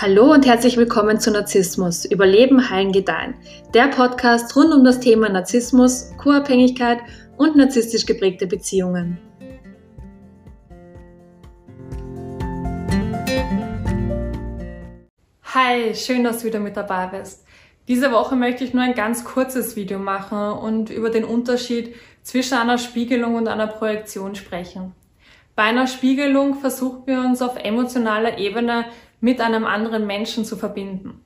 Hallo und herzlich willkommen zu Narzissmus, Überleben, Heilen, Gedeihen. Der Podcast rund um das Thema Narzissmus, Co-Abhängigkeit und narzisstisch geprägte Beziehungen. Hi, schön, dass du wieder mit dabei bist. Diese Woche möchte ich nur ein ganz kurzes Video machen und über den Unterschied zwischen einer Spiegelung und einer Projektion sprechen. Bei einer Spiegelung versuchen wir uns auf emotionaler Ebene mit einem anderen Menschen zu verbinden.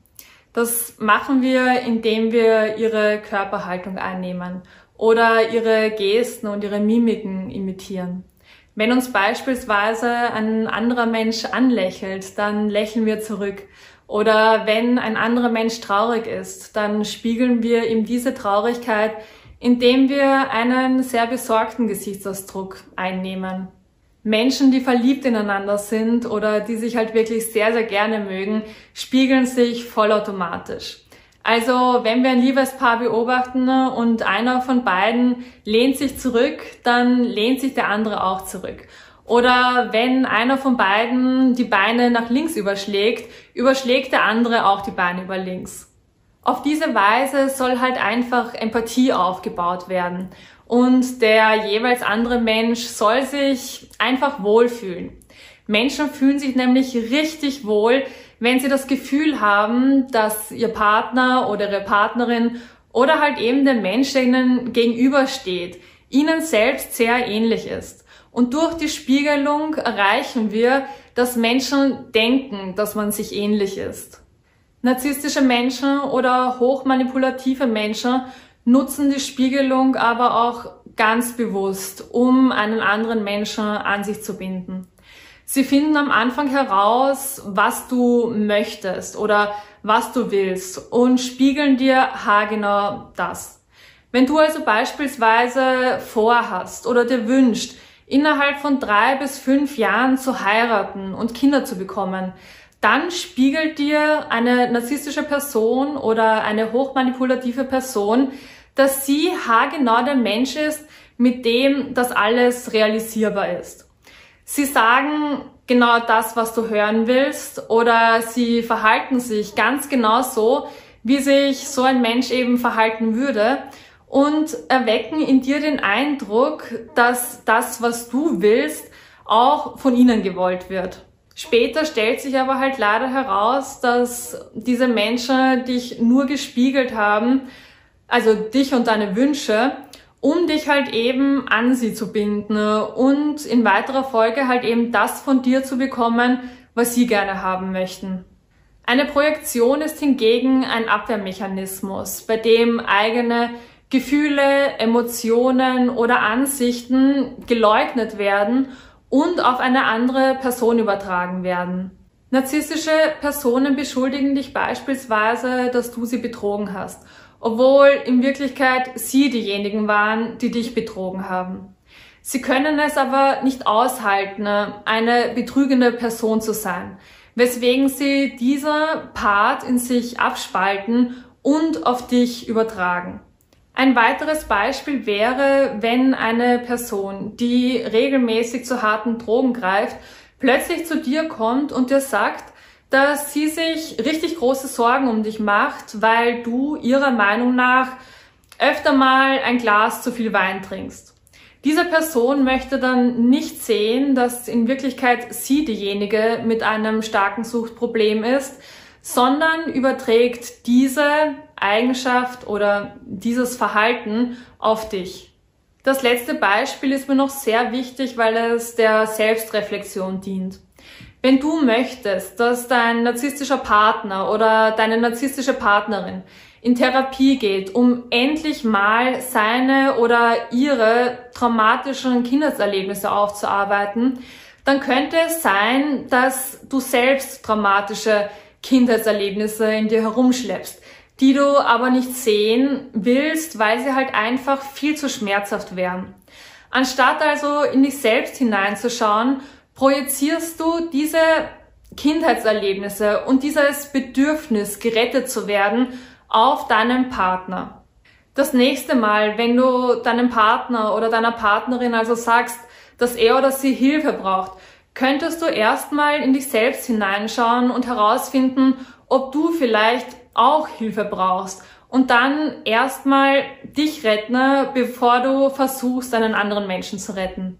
Das machen wir, indem wir ihre Körperhaltung einnehmen oder ihre Gesten und ihre Mimiken imitieren. Wenn uns beispielsweise ein anderer Mensch anlächelt, dann lächeln wir zurück. Oder wenn ein anderer Mensch traurig ist, dann spiegeln wir ihm diese Traurigkeit, indem wir einen sehr besorgten Gesichtsausdruck einnehmen. Menschen, die verliebt ineinander sind oder die sich halt wirklich sehr, sehr gerne mögen, spiegeln sich vollautomatisch. Also wenn wir ein Liebespaar beobachten und einer von beiden lehnt sich zurück, dann lehnt sich der andere auch zurück. Oder wenn einer von beiden die Beine nach links überschlägt, überschlägt der andere auch die Beine über links. Auf diese Weise soll halt einfach Empathie aufgebaut werden und der jeweils andere Mensch soll sich einfach wohlfühlen. Menschen fühlen sich nämlich richtig wohl, wenn sie das Gefühl haben, dass ihr Partner oder ihre Partnerin oder halt eben der Mensch, der ihnen gegenübersteht, ihnen selbst sehr ähnlich ist. Und durch die Spiegelung erreichen wir, dass Menschen denken, dass man sich ähnlich ist. Narzisstische Menschen oder hochmanipulative Menschen nutzen die Spiegelung aber auch ganz bewusst, um einen anderen Menschen an sich zu binden. Sie finden am Anfang heraus, was du möchtest oder was du willst und spiegeln dir haargenau das. Wenn du also beispielsweise vorhast oder dir wünscht, innerhalb von drei bis fünf Jahren zu heiraten und Kinder zu bekommen, dann spiegelt dir eine narzisstische Person oder eine hochmanipulative Person, dass sie haargenau der Mensch ist, mit dem das alles realisierbar ist. Sie sagen genau das, was du hören willst, oder sie verhalten sich ganz genau so, wie sich so ein Mensch eben verhalten würde und erwecken in dir den Eindruck, dass das, was du willst, auch von ihnen gewollt wird. Später stellt sich aber halt leider heraus, dass diese Menschen dich nur gespiegelt haben, also dich und deine Wünsche, um dich halt eben an sie zu binden und in weiterer Folge halt eben das von dir zu bekommen, was sie gerne haben möchten. Eine Projektion ist hingegen ein Abwehrmechanismus, bei dem eigene Gefühle, Emotionen oder Ansichten geleugnet werden und auf eine andere Person übertragen werden. Narzisstische Personen beschuldigen dich beispielsweise, dass du sie betrogen hast, obwohl in Wirklichkeit sie diejenigen waren, die dich betrogen haben. Sie können es aber nicht aushalten, eine betrügende Person zu sein, weswegen sie dieser Part in sich abspalten und auf dich übertragen. Ein weiteres Beispiel wäre, wenn eine Person, die regelmäßig zu harten Drogen greift, plötzlich zu dir kommt und dir sagt, dass sie sich richtig große Sorgen um dich macht, weil du ihrer Meinung nach öfter mal ein Glas zu viel Wein trinkst. Diese Person möchte dann nicht sehen, dass in Wirklichkeit sie diejenige mit einem starken Suchtproblem ist, sondern überträgt diese Eigenschaft oder dieses Verhalten auf dich. Das letzte Beispiel ist mir noch sehr wichtig, weil es der Selbstreflexion dient. Wenn du möchtest, dass dein narzisstischer Partner oder deine narzisstische Partnerin in Therapie geht, um endlich mal seine oder ihre traumatischen Kindeserlebnisse aufzuarbeiten, dann könnte es sein, dass du selbst traumatische Kindheitserlebnisse in dir herumschleppst, die du aber nicht sehen willst, weil sie halt einfach viel zu schmerzhaft wären. Anstatt also in dich selbst hineinzuschauen, projizierst du diese Kindheitserlebnisse und dieses Bedürfnis, gerettet zu werden, auf deinen Partner. Das nächste Mal, wenn du deinem Partner oder deiner Partnerin also sagst, dass er oder sie Hilfe braucht, könntest du erstmal in dich selbst hineinschauen und herausfinden, ob du vielleicht auch Hilfe brauchst und dann erstmal dich retten, bevor du versuchst, einen anderen Menschen zu retten.